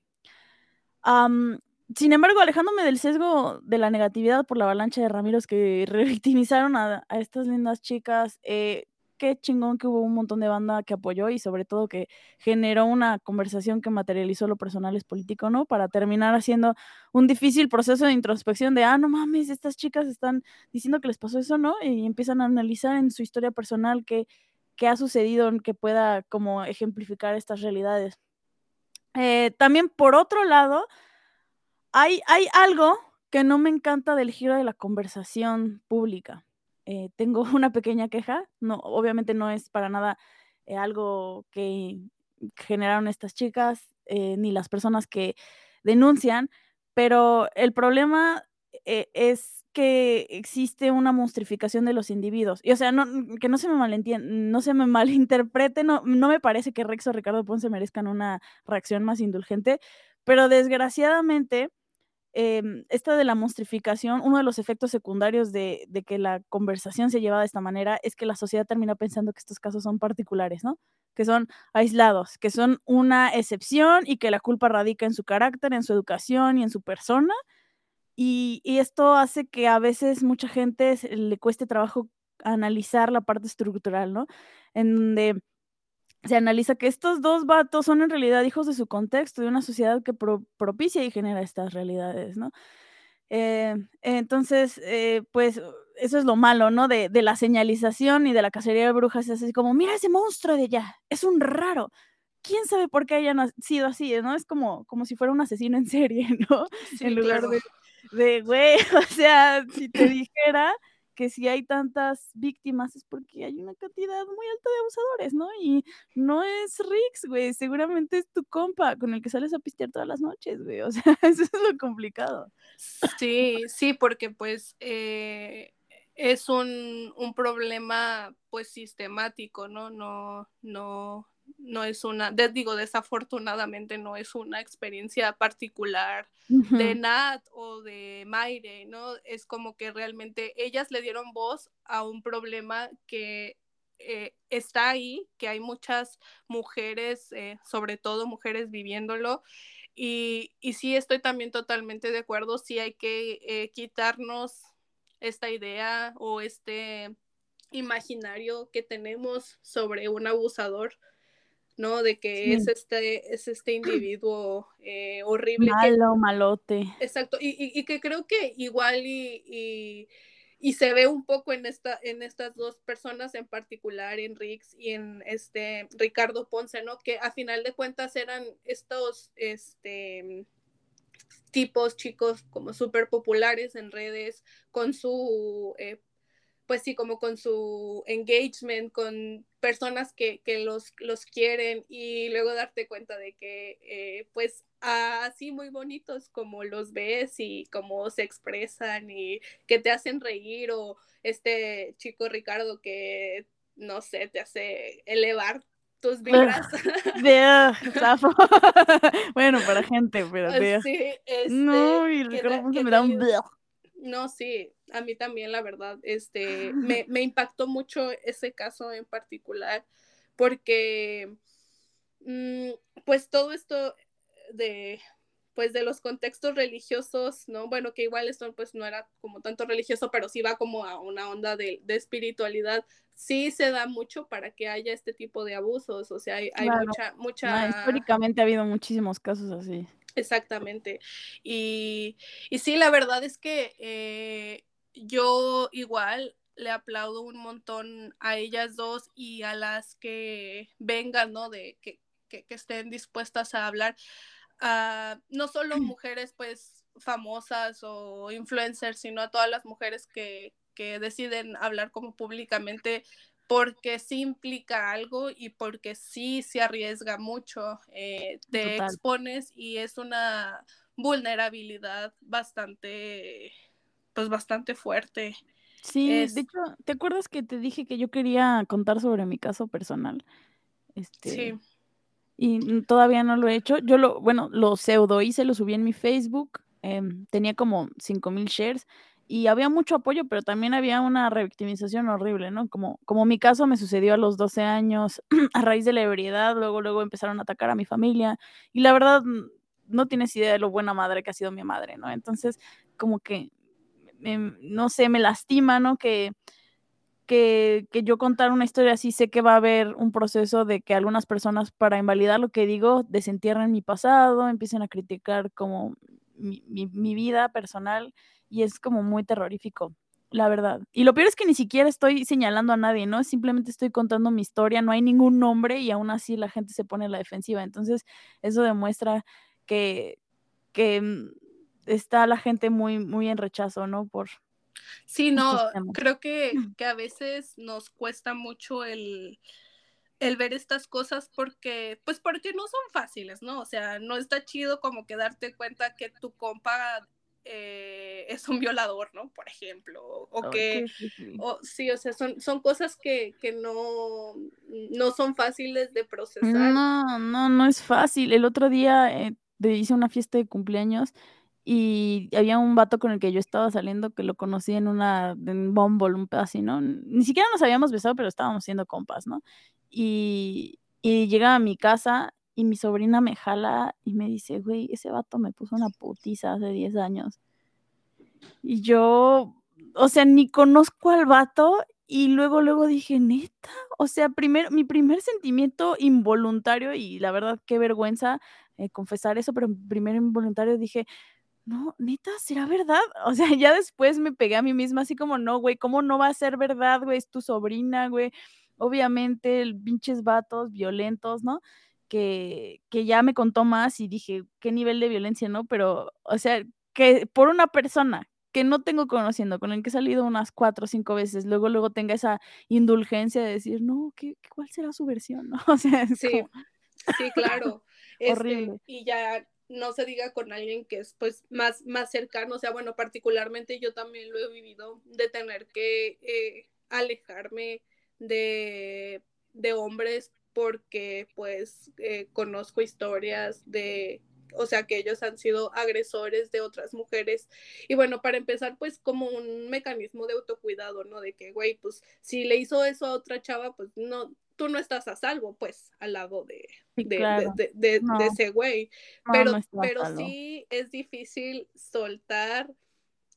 Sin embargo, alejándome del sesgo de la negatividad por la avalancha de Ramiros que revictimizaron a, a estas lindas chicas, eh, qué chingón que hubo un montón de banda que apoyó y sobre todo que generó una conversación que materializó lo personal es político, ¿no? Para terminar haciendo un difícil proceso de introspección de, ah, no mames, estas chicas están diciendo que les pasó eso, ¿no? Y empiezan a analizar en su historia personal qué, qué ha sucedido que pueda como ejemplificar estas realidades. Eh, también por otro lado, hay, hay algo que no me encanta del giro de la conversación pública. Eh, tengo una pequeña queja, no, obviamente no es para nada eh, algo que generaron estas chicas eh, ni las personas que denuncian, pero el problema es que existe una monstrificación de los individuos. Y o sea, no, que no se me no se me malinterprete, no, no me parece que Rex o Ricardo Ponce merezcan una reacción más indulgente, pero desgraciadamente eh, esta de la monstrificación, uno de los efectos secundarios de, de, que la conversación se lleva de esta manera es que la sociedad termina pensando que estos casos son particulares, ¿no? Que son aislados, que son una excepción y que la culpa radica en su carácter, en su educación y en su persona. Y, y esto hace que a veces mucha gente le cueste trabajo analizar la parte estructural, ¿no? En donde se analiza que estos dos vatos son en realidad hijos de su contexto, de una sociedad que pro propicia y genera estas realidades, ¿no? Eh, entonces, eh, pues eso es lo malo, ¿no? De, de, la señalización y de la cacería de brujas, es así como, mira ese monstruo de allá, es un raro. ¿Quién sabe por qué haya sido así, no? Es como, como si fuera un asesino en serie, ¿no? Sí, en lugar claro. de, de, güey, o sea, si te dijera que si hay tantas víctimas es porque hay una cantidad muy alta de abusadores, ¿no? Y no es Rix, güey, seguramente es tu compa con el que sales a pistear todas las noches, güey, o sea, eso es lo complicado. Sí, sí, porque pues eh, es un, un problema pues sistemático, ¿no? No, no, no es una, de, digo, desafortunadamente no es una experiencia particular uh -huh. de Nat o de Maire, ¿no? Es como que realmente ellas le dieron voz a un problema que eh, está ahí, que hay muchas mujeres, eh, sobre todo mujeres viviéndolo. Y, y, sí estoy también totalmente de acuerdo, sí hay que eh, quitarnos esta idea o este imaginario que tenemos sobre un abusador, ¿no? De que es este, es este individuo eh, horrible. Malo, malote. Exacto, y, que creo que igual y, y, se ve un poco en, esta, en estas dos personas en particular, en Rix y en este Ricardo Ponce, ¿no? Que a final de cuentas eran estos, este tipos chicos como súper populares en redes con su eh, pues sí, como con su engagement, con personas que, los, los, quieren y luego darte cuenta de que eh, pues así muy bonitos como los ves y cómo se expresan y que te hacen reír o este chico Ricardo que no sé, te hace elevar tus vibras. bueno, para gente, pero sí, este, no, y Ricardo me da un no, sí, a mí también, la verdad, este, me, me impactó mucho ese caso en particular, porque, mm, pues todo esto de, pues de los contextos religiosos, ¿no? Bueno, que igual esto pues no era como tanto religioso, pero sí va como a una onda de, de espiritualidad, sí se da mucho para que haya este tipo de abusos, o sea, hay, hay mucha, mucha... históricamente ha habido muchísimos casos así. Exactamente. Y, y sí, la verdad es que eh, yo igual le aplaudo un montón a ellas dos y a las que vengan, ¿no? De que, que, estén dispuestas a hablar. Uh, no solo mujeres pues famosas o influencers, sino a todas las mujeres que, que deciden hablar como públicamente porque sí implica algo y porque sí se arriesga mucho, eh, te expones y es una vulnerabilidad bastante, pues bastante fuerte. Sí, de hecho, ¿te acuerdas que te dije que yo quería contar sobre mi caso personal? Este, sí. Y todavía no lo he hecho. Yo lo, bueno, lo pseudo hice, lo subí en mi Facebook. Em, tenía como 5000 shares y había mucho apoyo, pero también había una revictimización horrible, ¿no? Como, como mi caso me sucedió a los 12 años, a raíz de la ebriedad, luego, luego empezaron a atacar a mi familia, y la verdad, no tienes idea de lo buena madre que ha sido mi madre, ¿no? Entonces, como que, no sé, me lastima, ¿no? Que, que, que, yo contar una historia así, sé que va a haber un proceso de que algunas personas, para invalidar lo que digo, desentierren mi pasado, empiecen a criticar como mi, mi vida personal y es como muy terrorífico, la verdad. Y lo peor es que ni siquiera estoy señalando a nadie, ¿no? Simplemente estoy contando mi historia, no hay ningún nombre y aún así la gente se pone a la defensiva. Entonces, eso demuestra que, que mm, está la gente muy, muy en rechazo, ¿no? Por... Sí, no, creo que, que a veces nos cuesta mucho el, el ver estas cosas porque, pues porque no son fáciles, ¿no? O sea, no está chido como que darte cuenta que tu compa eh, es un violador, ¿no? Por ejemplo, o que, o, sí, o sea, son, son cosas que, que no, no son fáciles de procesar. No, no, no es fácil. El otro día eh, hice una fiesta de cumpleaños y había un vato con el que yo estaba saliendo que lo conocí en una, en Bumble, un pedacito, ¿no? Ni siquiera nos habíamos besado, pero estábamos siendo compas, ¿no? Y, y llega a mi casa y mi sobrina me jala y me dice, güey, ese vato me puso una putiza hace 10 años. Y yo, o sea, ni conozco al vato y luego, luego dije, neta, o sea, primero, mi primer sentimiento involuntario y la verdad, qué vergüenza eh, confesar eso, pero primero involuntario dije, no, neta, ¿será verdad? O sea, ya después me pegué a mí misma así como, no, güey, ¿cómo no va a ser verdad, güey? Es tu sobrina, güey. Obviamente, pinches vatos violentos, ¿no? Que, que ya me contó más y dije, qué nivel de violencia, ¿no? Pero, o sea, que por una persona que no tengo conociendo, con el que he salido unas cuatro o cinco veces, luego, luego tenga esa indulgencia de decir, no, ¿qué, ¿cuál será su versión? ¿no? O sea, sí, sí, claro. Este, horrible. y ya no se diga con alguien que es pues más, más cercano, o sea, bueno, particularmente yo también lo he vivido de tener que eh, alejarme de, de hombres porque pues eh, conozco historias de, o sea, que ellos han sido agresores de otras mujeres. Y bueno, para empezar, pues como un mecanismo de autocuidado, ¿no? De que, güey, pues si le hizo eso a otra chava, pues no, tú no estás a salvo, pues, al lado de, de, de, ese güey. pero, pero sí es difícil soltar,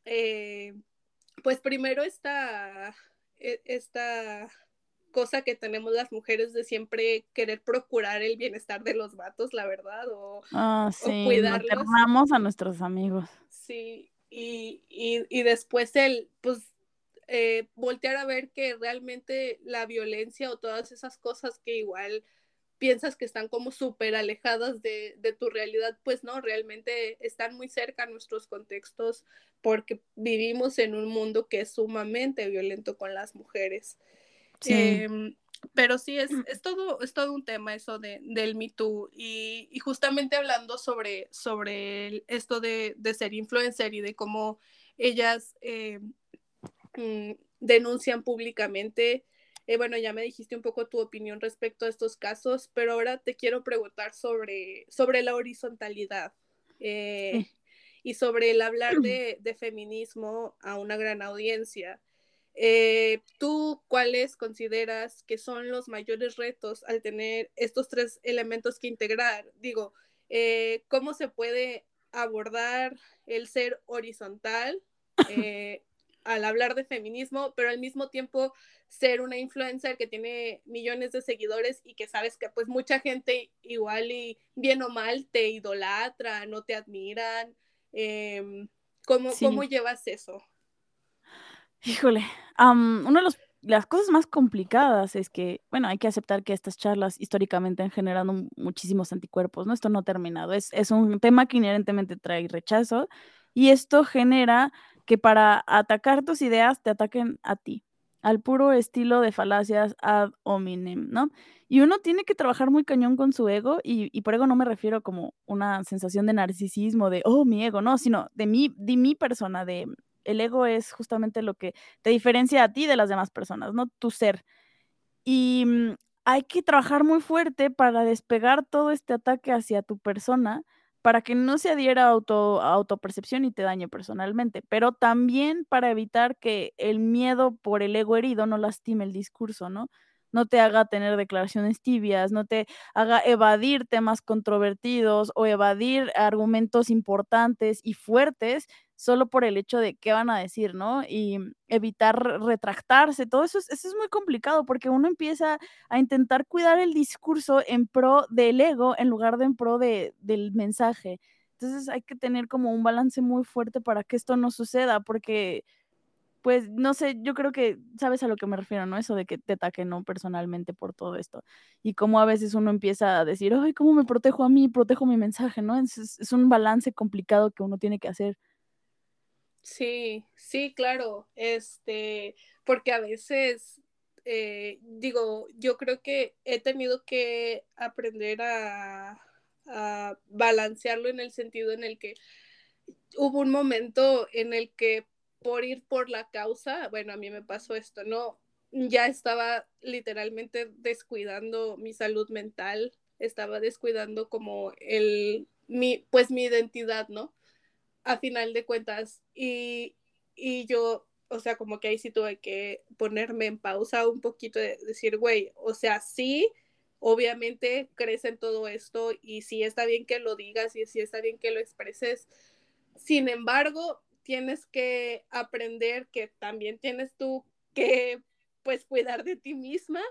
eh, pues primero esta e, esta cosa que tenemos las mujeres de siempre querer procurar el bienestar de los vatos, la verdad, o, ah, sí, cuidarlos. a nuestros amigos. Sí, y, y, y después el, pues, eh, voltear a ver que realmente la violencia o todas esas cosas que igual piensas que están como súper alejadas de, de, tu realidad, pues no, realmente están muy cerca a nuestros contextos porque vivimos en un mundo que es sumamente violento con las mujeres. Em, pero sí, es, es, todo, es todo un tema eso de, del Me Too y, y justamente hablando sobre, sobre esto de, de, ser influencer y de cómo ellas eh, mm, denuncian públicamente. Eh, bueno, ya me dijiste un poco tu opinión respecto a estos casos, pero ahora te quiero preguntar sobre, sobre la horizontalidad eh, y sobre el hablar de, de, feminismo a una gran audiencia. Eh, ¿Tú cuáles consideras que son los mayores retos al tener estos tres elementos que integrar? Digo, eh, ¿cómo se puede abordar el ser horizontal eh, al hablar de feminismo, pero al mismo tiempo ser una influencer que tiene millones de seguidores y que sabes que pues mucha gente igual y bien o mal te idolatra, no te admiran? Em, ¿cómo, ¿Cómo llevas eso? Híjole, una de las cosas más complicadas es que, bueno, hay que aceptar que estas charlas históricamente han generado muchísimos anticuerpos, ¿no? Esto no ha terminado, es, es un tema que inherentemente trae rechazo y esto genera que para atacar tus ideas te ataquen a ti, al puro estilo de falacias ad hominem, ¿no? Y uno tiene que trabajar muy cañón con su ego y, y por ego no me refiero como una sensación de narcisismo, de, oh, mi ego, no, sino de mi, de mi persona, de el ego es justamente lo que te diferencia a ti de las demás personas, ¿no? Tu ser. Y mm, hay que trabajar muy fuerte para despegar todo este ataque hacia tu persona para que no se adhiera a, auto, autopercepción y te dañe personalmente, pero también para evitar que el miedo por el ego herido no lastime el discurso, ¿no? No te haga tener declaraciones tibias, no te haga evadir temas controvertidos o evadir argumentos importantes y fuertes solo por el hecho de qué van a decir, ¿no? Y evitar retractarse, todo eso es, muy complicado porque uno empieza a intentar cuidar el discurso en pro del ego en lugar de en pro de, del mensaje. Entonces hay que tener como un balance muy fuerte para que esto no suceda, porque, pues, no sé, yo creo que sabes a lo que me refiero, ¿no? Eso de que te ataquen, ¿no? Personalmente por todo esto. Y cómo a veces uno empieza a decir, ay, ¿cómo me protejo a mí? Protejo mi mensaje, ¿no? Es, un balance complicado que uno tiene que hacer. Sí, sí, claro, este, porque a veces, eh, digo, yo creo que he tenido que aprender a balancearlo en el sentido en el que hubo un momento en el que por ir por la causa, bueno, a mí me pasó esto, ¿no? Ya estaba literalmente descuidando mi salud mental, estaba descuidando como el, mi, pues mi identidad, ¿no? a final de cuentas. Y, y yo, o sea, como que ahí sí tuve que ponerme en pausa un poquito de decir, güey, o sea, sí, obviamente crees en todo esto y sí está bien que lo digas y sí está bien que lo expreses. Sin embargo, tienes que aprender que también tienes tú que, pues, cuidar de ti misma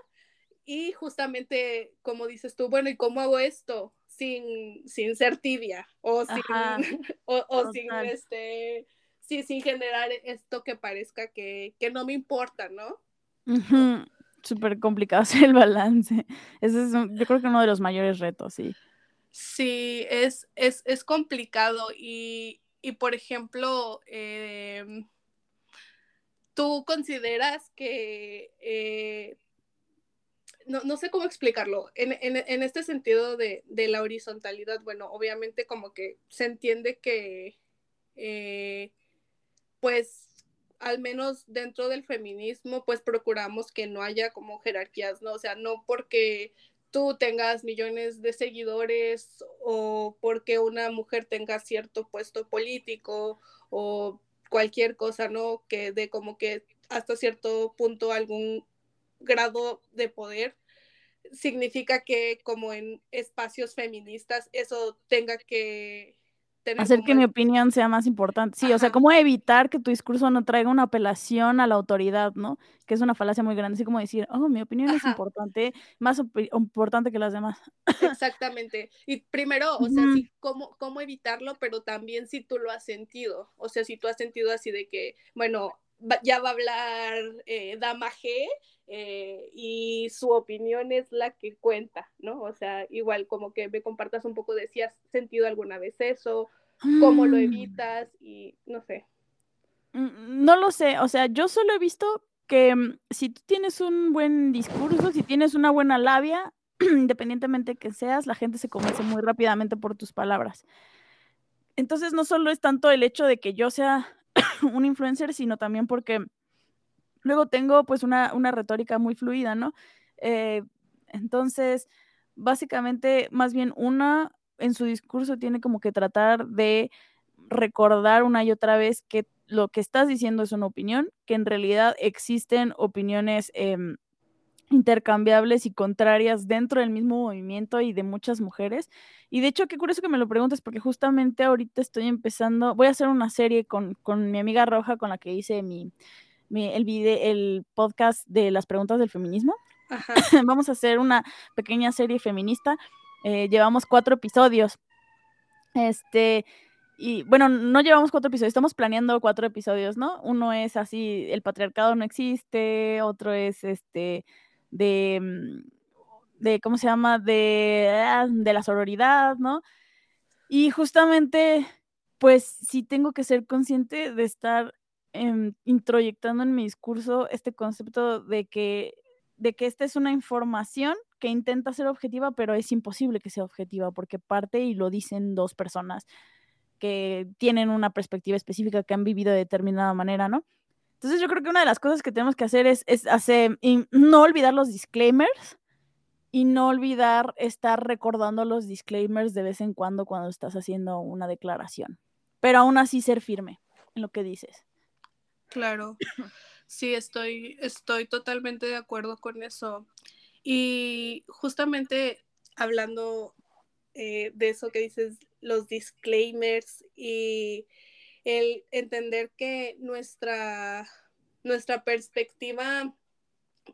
y justamente, como dices tú, bueno, ¿y cómo hago esto? sin, sin ser tibia o sin, o, sin este sí, sin generar esto que parezca que, que no me importa, ¿no? Súper complicado hacer el balance. Ese es yo creo que uno de los mayores retos, sí. Sí, es, es, es complicado y, y, por ejemplo, em, ¿tú consideras que eh, no, sé cómo explicarlo. En, este sentido de, la horizontalidad, bueno, obviamente como que se entiende que, eh, pues, al menos dentro del feminismo, pues procuramos que no haya como jerarquías, ¿no? O sea, no porque tú tengas millones de seguidores o porque una mujer tenga cierto puesto político o cualquier cosa, ¿no? Que de como que hasta cierto punto algún grado de poder, significa que como en espacios feministas eso tenga que Hacer que mi opinión sea más importante. Sí, o sea, cómo evitar que tu discurso no traiga una apelación a la autoridad, ¿no? Que es una falacia muy grande, así como decir, oh, mi opinión es importante, más importante que las demás. Exactamente. Y primero, o sea, sí, cómo, cómo evitarlo, pero también si tú lo has sentido. O sea, si tú has sentido así de que, bueno, ya va a hablar eh, Dama G eh, y su opinión es la que cuenta, ¿no? O sea, igual como que me compartas un poco de si has sentido alguna vez eso, cómo lo mm. evitas y no sé. Mm, no lo sé, o sea, yo solo he visto que mm, si tú tienes un buen discurso, si tienes una buena labia, independientemente que seas, la gente se convence muy rápidamente por tus palabras. Entonces, no solo es tanto el hecho de que yo sea un influencer, sino también porque luego tengo pues una, retórica muy fluida, ¿no? Eh, entonces, básicamente, más bien una en su discurso tiene como que tratar de recordar una y otra vez que lo que estás diciendo es una opinión, que en realidad existen opiniones em, intercambiables y contrarias dentro del mismo movimiento y de muchas mujeres. Y de hecho, qué curioso que me lo preguntes, porque justamente ahorita estoy empezando, voy a hacer una serie con, mi amiga Roja, con la que hice mi, el, video, el podcast de las preguntas del feminismo. Vamos a hacer una pequeña serie feminista. Eh, llevamos cuatro episodios. Este, y bueno, no llevamos cuatro episodios, estamos planeando cuatro episodios, ¿no? Uno es así, el patriarcado no existe, otro es este, de, mm, de ¿cómo se llama? De, ah, de la sororidad, ¿no? Y justamente, pues sí tengo que ser consciente de estar em, introyectando en mi discurso este concepto de que, de que esta es una información que intenta ser objetiva, pero es imposible que sea objetiva porque parte y lo dicen dos personas que tienen una perspectiva específica, que han vivido de determinada manera, ¿no? Entonces yo creo que una de las cosas que tenemos que hacer es, hacer, no olvidar los disclaimers y no olvidar estar recordando los disclaimers de vez en cuando cuando estás haciendo una declaración. Pero aún así ser firme en lo que dices. Claro. Sí, estoy, estoy totalmente de acuerdo con eso. Y justamente hablando eh, de eso que dices, los disclaimers y el entender que nuestra, nuestra perspectiva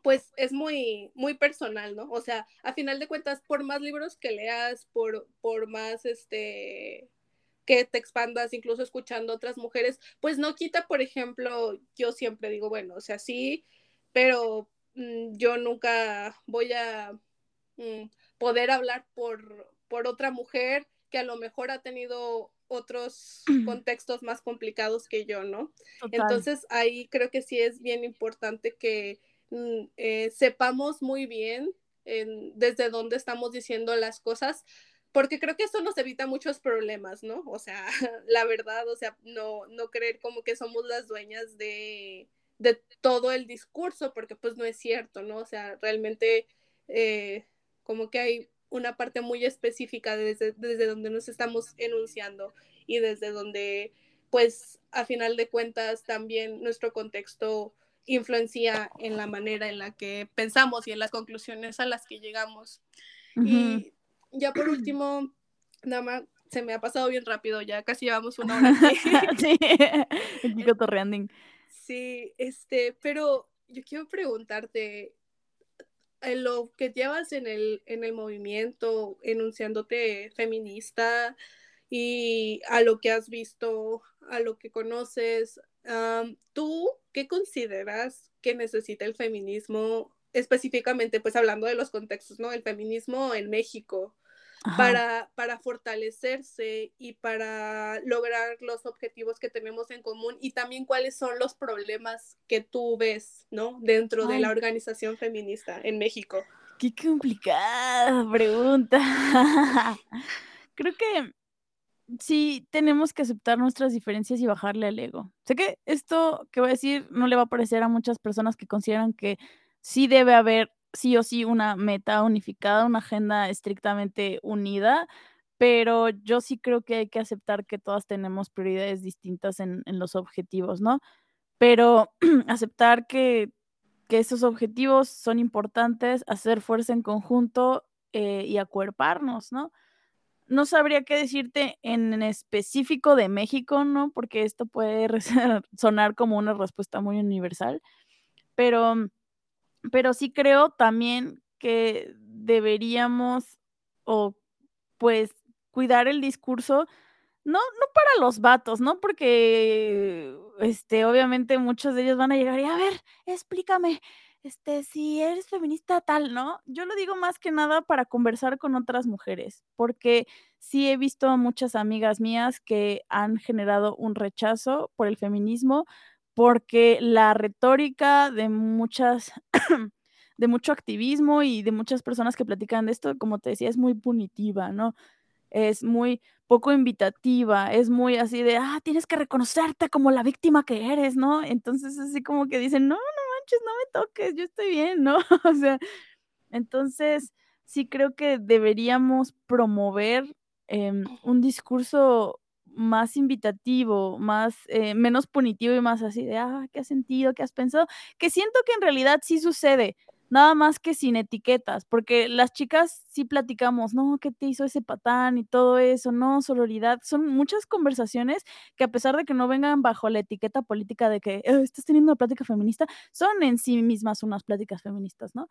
pues es muy, muy personal, ¿no? O sea, a final de cuentas, por más libros que leas, por, por más este que te expandas, incluso escuchando otras mujeres, pues no quita, por ejemplo, yo siempre digo, bueno, o sea, sí, pero mm, yo nunca voy a mm, poder hablar por, por otra mujer que a lo mejor ha tenido otros contextos más complicados que yo, ¿no? Entonces ahí creo que sí es bien importante que mm, eh, sepamos muy bien desde dónde estamos diciendo las cosas, porque creo que eso nos evita muchos problemas, ¿no? O sea, la verdad, o sea, no, no creer como que somos las dueñas de, de todo el discurso, porque pues no es cierto, ¿no? O sea, realmente eh, como que hay una parte muy específica desde, desde donde nos estamos enunciando y desde donde, pues, a final de cuentas, también nuestro contexto influencia en la manera en la que pensamos y en las conclusiones a las que llegamos. Y ya por último, nada se me ha pasado bien rápido, ya casi llevamos una hora. sí, Sí, este, pero yo quiero preguntarte, lo que llevas en el, en el movimiento, enunciándote feminista y a lo que has visto, a lo que conoces, ¿tú qué consideras que necesita el feminismo específicamente, pues hablando de los contextos, ¿no? El feminismo en México para, para fortalecerse y para lograr los objetivos que tenemos en común y también cuáles son los problemas que tú ves, ¿no? Dentro de la organización feminista en México. Qué complicada pregunta. Creo que sí tenemos que aceptar nuestras diferencias y bajarle al ego. Sé que esto que voy a decir no le va a parecer a muchas personas que consideran que sí debe haber sí o sí una meta unificada, una agenda estrictamente unida, pero yo sí creo que hay que aceptar que todas tenemos prioridades distintas en, los objetivos, ¿no? Pero aceptar que, esos objetivos son importantes, hacer fuerza en conjunto eh, y acuerparnos, ¿no? no sabría qué decirte en específico de México, ¿no? Porque esto puede sonar como una respuesta muy universal, pero, pero sí creo también que deberíamos o pues cuidar el discurso, no, no para los vatos, ¿no? Porque, este, obviamente muchos de ellos van a llegar y, a ver, explícame, este, si eres feminista tal, ¿no? Yo lo digo más que nada para conversar con otras mujeres, porque sí he visto a muchas amigas mías que han generado un rechazo por el feminismo, porque la retórica de muchas, de mucho activismo y de muchas personas que platican de esto, como te decía, es muy punitiva, ¿no? Es muy poco invitativa, es muy así de, ah, tienes que reconocerte como la víctima que eres, ¿no? Entonces, así como que dicen, no, no no me toques, yo estoy bien, ¿no? o sea, entonces sí creo que deberíamos promover em, un discurso más invitativo, más, eh, menos punitivo y más así de, ah, ¿qué has sentido? ¿Qué has pensado? Que siento que en realidad sí sucede, nada más que sin etiquetas, porque las chicas sí platicamos, no, ¿qué te hizo ese patán y todo eso? No, sororidad, son muchas conversaciones que a pesar de que no vengan bajo la etiqueta política de que eh, estás teniendo una plática feminista, son en sí mismas unas pláticas feministas, ¿no?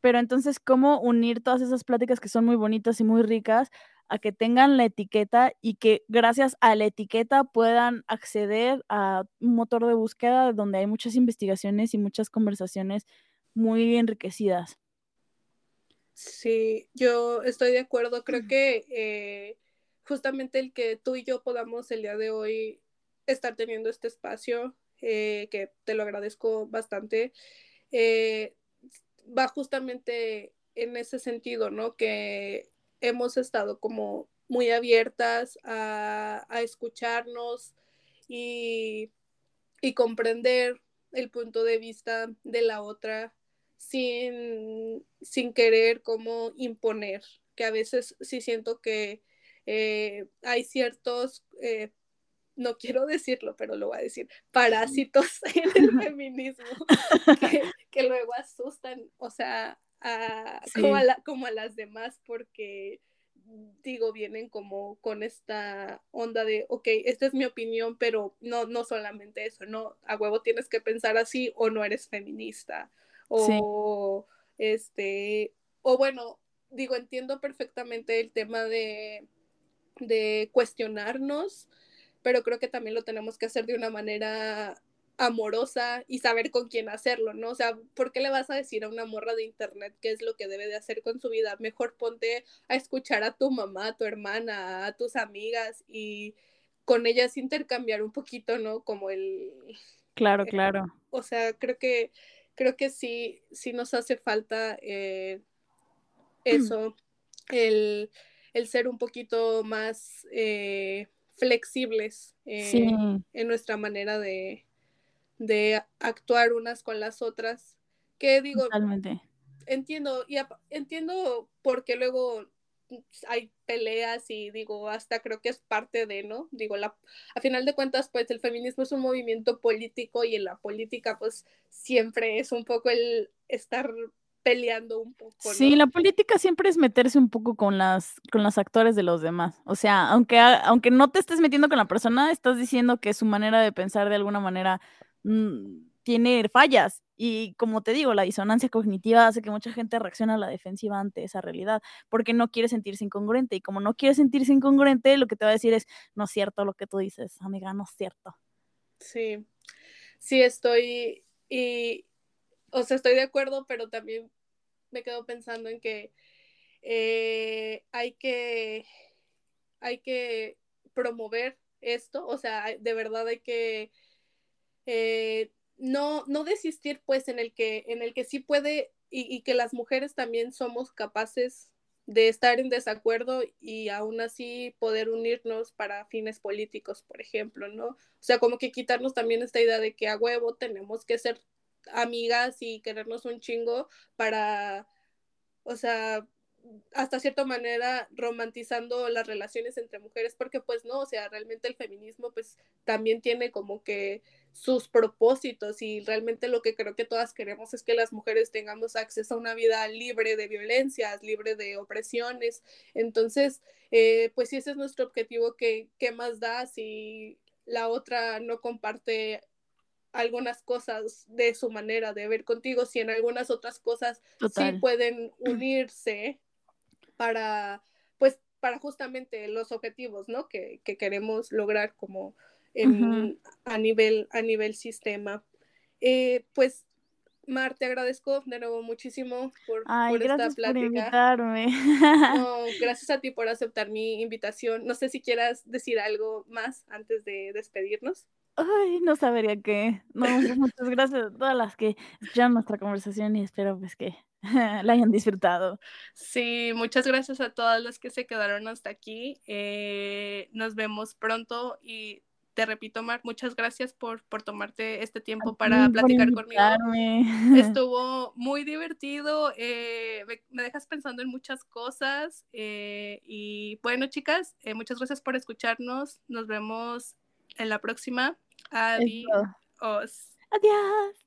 Pero entonces, ¿cómo unir todas esas pláticas que son muy bonitas y muy ricas a que tengan la etiqueta y que gracias a la etiqueta puedan acceder a un motor de búsqueda donde hay muchas investigaciones y muchas conversaciones muy enriquecidas. Sí, yo estoy de acuerdo. Creo que eh, justamente el que tú y yo podamos el día de hoy estar teniendo este espacio, eh, que te lo agradezco bastante, eh, va justamente en ese sentido, ¿no? Que hemos estado como muy abiertas a, escucharnos y, y comprender el punto de vista de la otra sin, sin querer como imponer, que a veces sí siento que eh, hay ciertos, eh, no quiero decirlo, pero lo voy a decir, parásitos en el feminismo que, luego asustan, o sea, a, como, a como a las demás, porque digo, vienen como con esta onda de, ok, esta es mi opinión, pero no, no solamente eso, no, a huevo tienes que pensar así o no eres feminista o este, o bueno, digo, entiendo perfectamente el tema de, de cuestionarnos, pero creo que también lo tenemos que hacer de una manera amorosa y saber con quién hacerlo, ¿no? O sea, ¿por qué le vas a decir a una morra de internet qué es lo que debe de hacer con su vida? Mejor ponte a escuchar a tu mamá, a tu hermana, a tus amigas y con ellas intercambiar un poquito, ¿no? Como el... Claro, claro. O sea, creo que creo que sí, sí nos hace falta eh, eso, el, ser un poquito más eh, flexibles eh, en nuestra manera de, actuar unas con las otras. Que digo, Totalmente. entiendo, y entiendo porque luego hay peleas y digo, hasta creo que es parte de, ¿no? Digo, la, a final de cuentas, pues el feminismo es un movimiento político y en la política, pues siempre es un poco el estar peleando un poco. Sí, la política siempre es meterse un poco con las, con los actores de los demás. O sea, aunque, aunque no te estés metiendo con la persona, estás diciendo que su manera de pensar de alguna manera mm, tiene fallas. Y como te digo, la disonancia cognitiva hace que mucha gente reaccione a la defensiva ante esa realidad, porque no quiere sentirse incongruente. Y como no quiere sentirse incongruente, lo que te va a decir es, no es cierto lo que tú dices, amiga, no es cierto. Sí, sí estoy, y, o sea, estoy de acuerdo, pero también me quedo pensando en que eh, hay que, hay que promover esto, o sea, de verdad hay que... Eh, no, no desistir pues en el que, en el que sí puede y, que las mujeres también somos capaces de estar en desacuerdo y aún así poder unirnos para fines políticos, por ejemplo, ¿no? O sea, como que quitarnos también esta idea de que a huevo tenemos que ser amigas y querernos un chingo para, o sea, hasta cierta manera romantizando las relaciones entre mujeres, porque pues no, o sea, realmente el feminismo pues también tiene como que sus propósitos y realmente lo que creo que todas queremos es que las mujeres tengamos acceso a una vida libre de violencias, libre de opresiones. Entonces, eh, pues si ese es nuestro objetivo, ¿qué, ¿qué más da si la otra no comparte algunas cosas de su manera de ver contigo, si en algunas otras cosas sí pueden unirse para, pues, para justamente los objetivos, ¿no? Que, queremos lograr como a, nivel, a nivel sistema. Eh, pues, Mar, te agradezco de nuevo muchísimo por, esta plática. Por invitarme. gracias a ti por aceptar mi invitación. No sé si quieras decir algo más antes de despedirnos. Ay, no sabría qué. No, pues, muchas gracias a todas las que escucharon nuestra conversación y espero pues que la hayan disfrutado. Sí, muchas gracias a todas las que se quedaron hasta aquí. Eh, nos vemos pronto y te repito, Mar, muchas gracias por, por tomarte este tiempo para platicar conmigo. Estuvo muy divertido, eh, me, dejas pensando en muchas cosas. Eh, y bueno, chicas, muchas gracias por escucharnos. Nos vemos en la próxima. Adiós. Adiós.